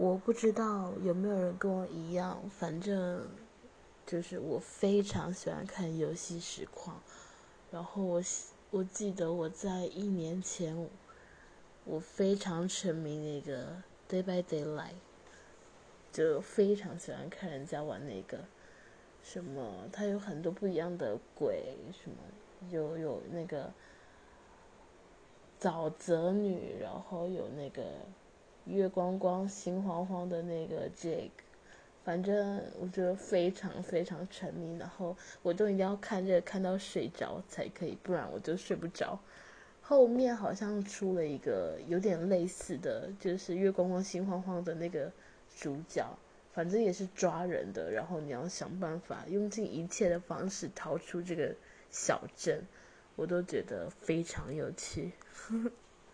我不知道有没有人跟我一样，反正就是我非常喜欢看游戏实况。然后我我记得我在一年前，我非常沉迷那个 Day by Daylight，就非常喜欢看人家玩那个什么，它有很多不一样的鬼，什么有有那个沼泽女，然后有那个。月光光、心慌慌的那个 Jake，反正我觉得非常非常沉迷，然后我都一定要看这个看到睡着才可以，不然我就睡不着。后面好像出了一个有点类似的，就是月光光、心慌慌的那个主角，反正也是抓人的，然后你要想办法用尽一切的方式逃出这个小镇，我都觉得非常有趣。呵 呵